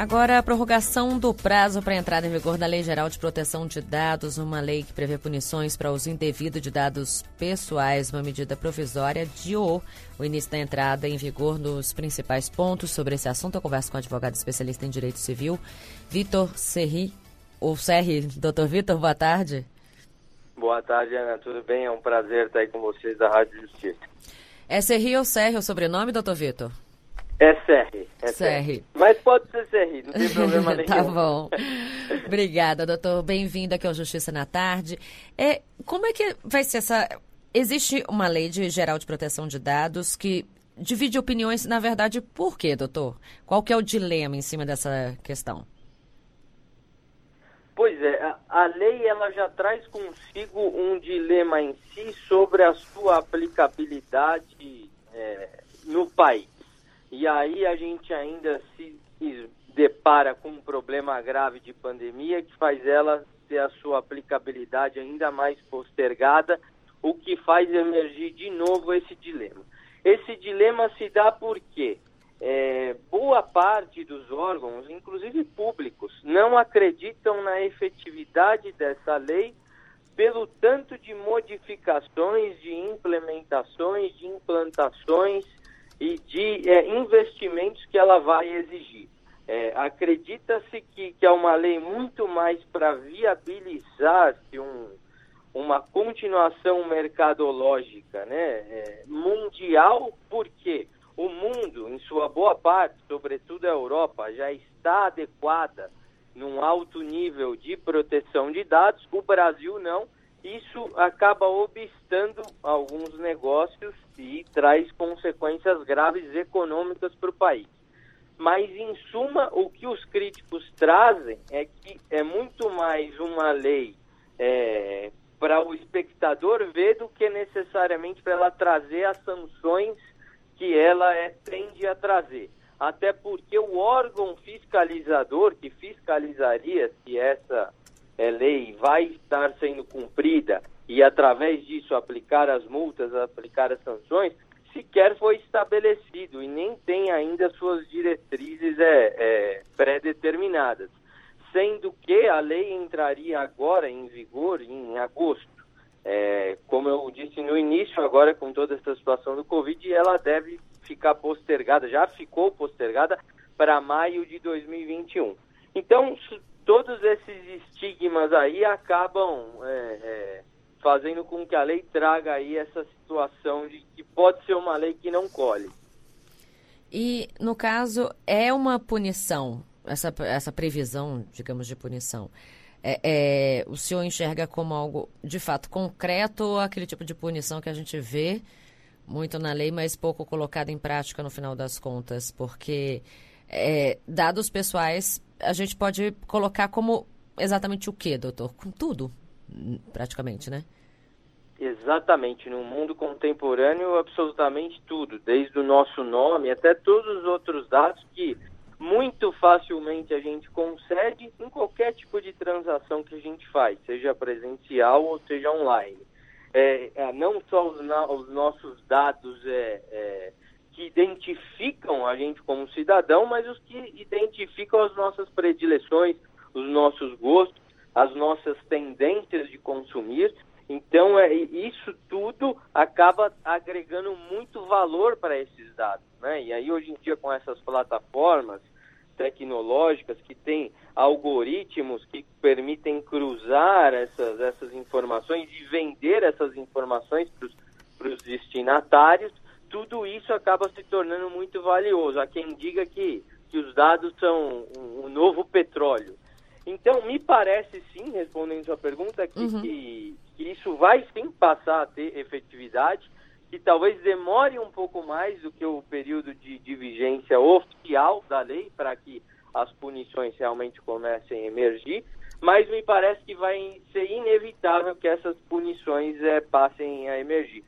Agora, a prorrogação do prazo para entrada em vigor da Lei Geral de Proteção de Dados, uma lei que prevê punições para uso indevido de dados pessoais, uma medida provisória, adiou o início da entrada em vigor nos principais pontos sobre esse assunto. Eu converso com o advogado especialista em direito civil, Vitor Serri, ou Serri. Doutor Vitor, boa tarde. Boa tarde, Ana. Tudo bem? É um prazer estar aí com vocês da Rádio Justiça. É Serri ou Serri o sobrenome, doutor Vitor? É Serri. É Serri. Mas pode ser Serri, não tem problema nenhum. tá bom. Obrigada, doutor. Bem-vindo aqui ao Justiça na Tarde. É, como é que vai ser essa... Existe uma lei de geral de proteção de dados que divide opiniões, na verdade, por quê, doutor? Qual que é o dilema em cima dessa questão? Pois é, a, a, lei ela já traz consigo um dilema em si sobre a sua aplicabilidade é, no país. E aí a gente ainda se depara com um problema grave de pandemia que faz ela ter a sua aplicabilidade ainda mais postergada, o que faz emergir de novo esse dilema. Esse dilema se dá porque é, boa parte dos órgãos, inclusive públicos, não acreditam na efetividade dessa lei pelo tanto de modificações, de implementações, de implantações e de é, investimentos que ela vai exigir. É, Acredita-se que, que é uma lei muito mais para viabilizar um, uma continuação mercadológica né, é, mundial, porque o mundo, em sua boa parte, sobretudo a Europa, já está adequada num alto nível de proteção de dados, o Brasil não. Isso acaba obstando alguns negócios e traz consequências graves econômicas para o país. Mas, em suma, o que os críticos trazem é que é muito mais uma lei é, para o espectador ver do que necessariamente para ela trazer as sanções que ela é, tende a trazer. Até porque o órgão fiscalizador que fiscalizaria se essa é, lei vai estar sendo cumprida e, através disso, aplicar as multas, aplicar as sanções, sequer foi estabelecido e nem tem ainda suas diretrizes é, é, pré-determinadas. Sendo que a lei entraria agora em vigor em agosto. É, como eu disse no início, agora com toda essa situação do Covid, ela deve ficar postergada, já ficou postergada para maio de 2021. Então, todos esses estigmas aí acabam é, é, fazendo com que a lei traga aí essa situação de que pode ser uma lei que não colhe. E, no caso, é uma punição, essa, essa previsão, digamos, de punição, é, é, o senhor enxerga como algo de fato concreto ou aquele tipo de punição que a gente vê muito na lei, mas pouco colocado em prática no final das contas? Porque é, dados pessoais a gente pode colocar como exatamente o que, doutor? Com tudo, praticamente, né? Exatamente, no mundo contemporâneo, absolutamente tudo, desde o nosso nome até todos os outros dados que muito facilmente a gente concede em qualquer tipo de transação que a gente faz, seja presencial ou seja online. É, é, não só os, os, nossos dados é, é, que identificam a gente como cidadão, mas os que identificam as nossas predileções, os nossos gostos, as nossas tendências de consumir. Então, é, isso tudo acaba agregando muito valor para esses dados. Né? E aí, hoje em dia, com essas plataformas, tecnológicas que têm algoritmos que permitem cruzar essas, essas informações e vender essas informações para os destinatários, tudo isso acaba se tornando muito valioso. Há quem diga que, que os dados são um, um novo petróleo. Então, me parece sim, respondendo sua pergunta, que, uhum. que, que isso vai sim passar a ter efetividade que talvez demore um pouco mais do que o período de, de vigência oficial da lei para que as punições realmente comecem a emergir, mas me parece que vai ser inevitável que essas punições é, passem a emergir.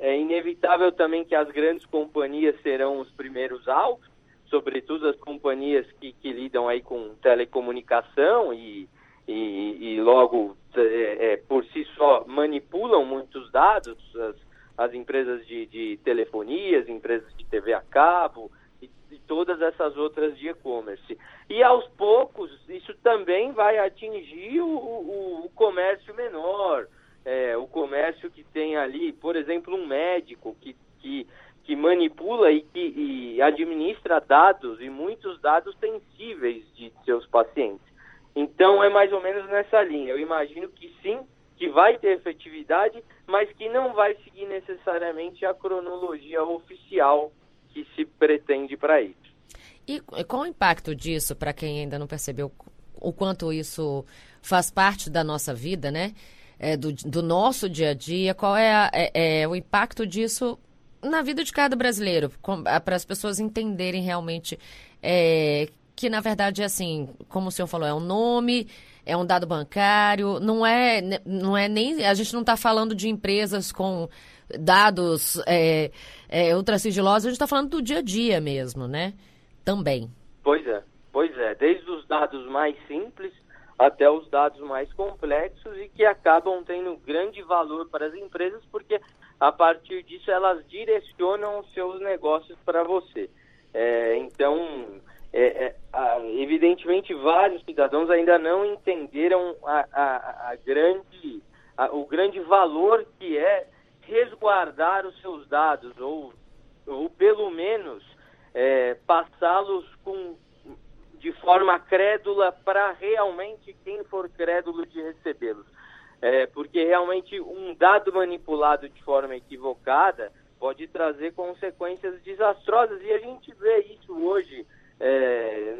É inevitável também que as grandes companhias serão os primeiros alvos, sobretudo as companhias que, que lidam aí com telecomunicação e, e, e logo é, é, por si só manipulam muitos dados, as, as empresas de, de telefonia, as empresas de TV a cabo e, e todas essas outras de e-commerce. E ao também vai atingir o, o, o comércio menor, é, o comércio que tem ali, por exemplo, um médico que, que, que manipula e que e administra dados e muitos dados sensíveis de seus pacientes. Então é mais ou menos nessa linha. Eu imagino que sim, que vai ter efetividade, mas que não vai seguir necessariamente a cronologia oficial que se pretende para isso. E qual o impacto disso para quem ainda não percebeu o quanto isso faz parte da nossa vida, né? É, do, do, nosso dia a dia, qual é, a, é, é, o impacto disso na vida de cada brasileiro, para as pessoas entenderem realmente é, que, na verdade, é assim, como o senhor falou, é um nome, é um dado bancário, não é, não é nem. A gente não está falando de empresas com dados é, é, a gente está falando do dia a dia mesmo, né? Também. Pois é, pois é. Desde os dados mais simples até os dados mais complexos e que acabam tendo grande valor para as empresas, porque a partir disso elas direcionam os seus negócios para você. É, então, é, é, a, evidentemente, vários cidadãos ainda não entenderam a, a, a grande, o grande valor que é resguardar os seus dados, ou, ou pelo menos é, passá-los com de forma crédula para realmente quem for crédulo de recebê-los. É, porque realmente um dado manipulado de forma equivocada pode trazer consequências desastrosas e a gente vê isso hoje é,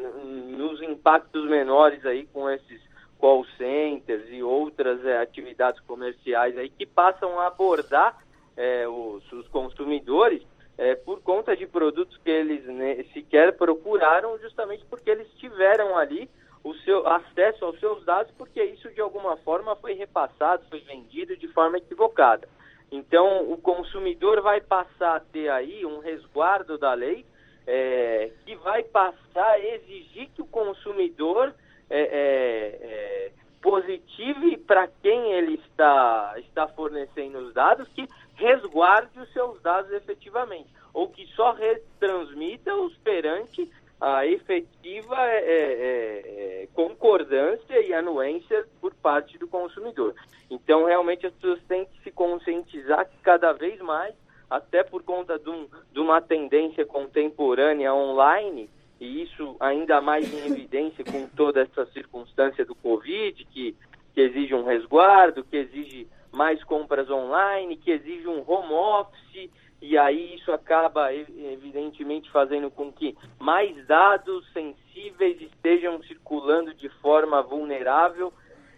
nos impactos menores aí com esses call centers e outras é, atividades comerciais aí que passam a abordar é, os, os consumidores é, por conta de produtos que eles né, sequer procuraram, justamente porque eles tiveram ali o seu acesso aos seus dados, porque isso de alguma forma foi repassado, foi vendido de forma equivocada. Então, o consumidor vai passar a ter aí um resguardo da lei é, que vai passar a exigir que o consumidor é, é, é positive para quem ele está, está fornecendo os dados, que resguarde os seus dados efetivamente, ou que só retransmita-os perante a efetiva é, é, é, concordância e anuência por parte do consumidor. Então, realmente, as pessoas têm que se conscientizar cada vez mais, até por conta de, um, de uma tendência contemporânea online, e isso ainda mais em evidência com toda essa circunstância do Covid, que, que exige um resguardo, que exige mais compras online, que exige um home office, e aí isso acaba, evidentemente, fazendo com que mais dados sensíveis estejam circulando de forma vulnerável.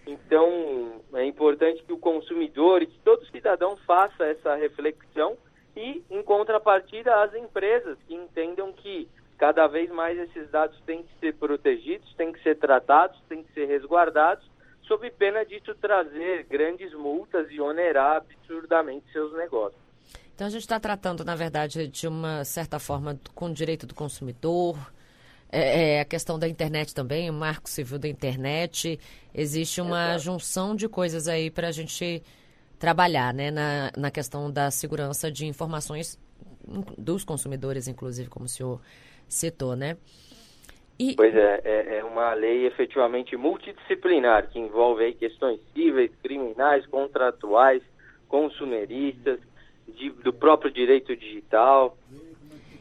Então, é importante que o consumidor e que todo cidadão faça essa reflexão e, em contrapartida, as empresas que entendam que cada vez mais esses dados têm que ser protegidos, têm que ser tratados, têm que ser resguardados sob pena disso trazer grandes multas e onerar absurdamente seus negócios. Então a gente está tratando, na verdade, de uma certa forma com o direito do consumidor, é, é, a questão da internet também, o marco civil da internet. Existe uma Exato. junção de coisas aí para a gente trabalhar né, na, na questão da segurança de informações dos consumidores, inclusive, como o senhor citou, né? E... Pois é, é, é, uma lei efetivamente multidisciplinar, que envolve aí questões cíveis, criminais, contratuais, consumeristas, de, do próprio direito digital.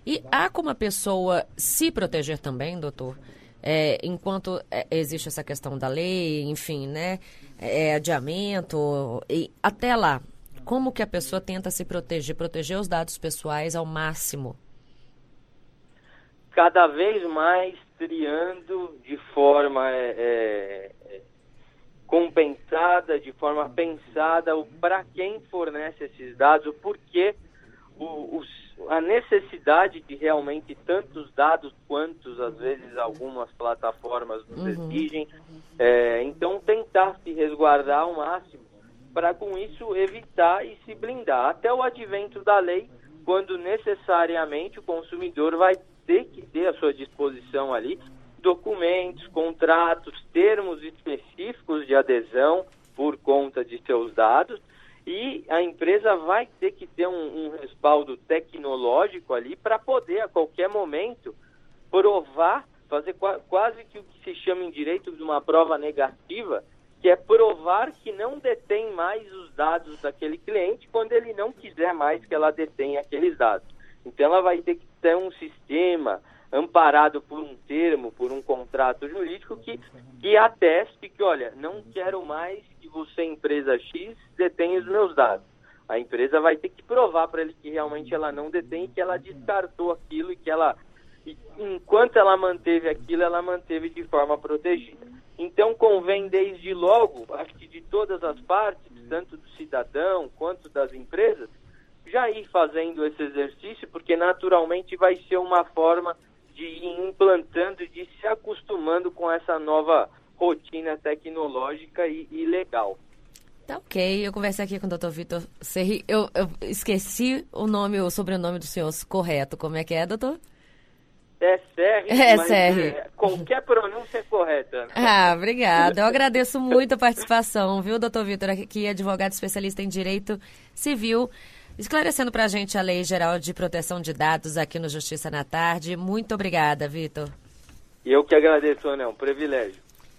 E há como a pessoa se proteger também, doutor? É, enquanto é, existe essa questão da lei, enfim, né? É, adiamento, e até lá, como que a pessoa tenta se proteger, proteger os dados pessoais ao máximo? Cada vez mais triando de forma é, é, é compensada, de forma pensada, para quem fornece esses dados, o porquê, o, a necessidade de realmente tantos dados quantos às vezes algumas plataformas nos uhum. exigem. É, então, tentar se resguardar ao máximo para com isso evitar e se blindar. Até o advento da lei, quando necessariamente o consumidor vai ter que ter à sua disposição ali documentos, contratos, termos específicos de adesão por conta de seus dados e a empresa vai ter que ter um, um respaldo tecnológico ali para poder a qualquer momento provar fazer quase que o que se chama em direito de uma prova negativa, que é provar que não detém mais os dados daquele cliente quando ele não quiser mais que ela detenha aqueles dados. Então ela vai ter que ter um sistema amparado por um termo, por um contrato jurídico que, que ateste que, olha, não quero mais que você, empresa X, detenha os meus dados. A empresa vai ter que provar para ele que realmente ela não detém, que ela descartou aquilo e que ela, enquanto ela manteve aquilo, ela manteve de forma protegida. Então convém desde logo, acho que de todas as partes, tanto do cidadão quanto das empresas, já ir fazendo esse exercício, porque naturalmente vai ser uma forma de ir implantando e de se acostumando com essa nova rotina tecnológica e, e legal. Tá ok, eu conversei aqui com o doutor Vitor Serri. Eu, eu, esqueci o nome, o sobrenome do senhor correto. Como é que é, doutor? É Serri, é, Serri. É, qualquer pronúncia é correta. Ah, obrigada. Eu agradeço muito a participação, viu, doutor Vitor, aqui advogado especialista em Direito Civil esclarecendo para a gente a Lei Geral de Proteção de Dados aqui no Justiça na Tarde. Muito obrigada, Vitor. Eu que agradeço, Ana, é um privilégio.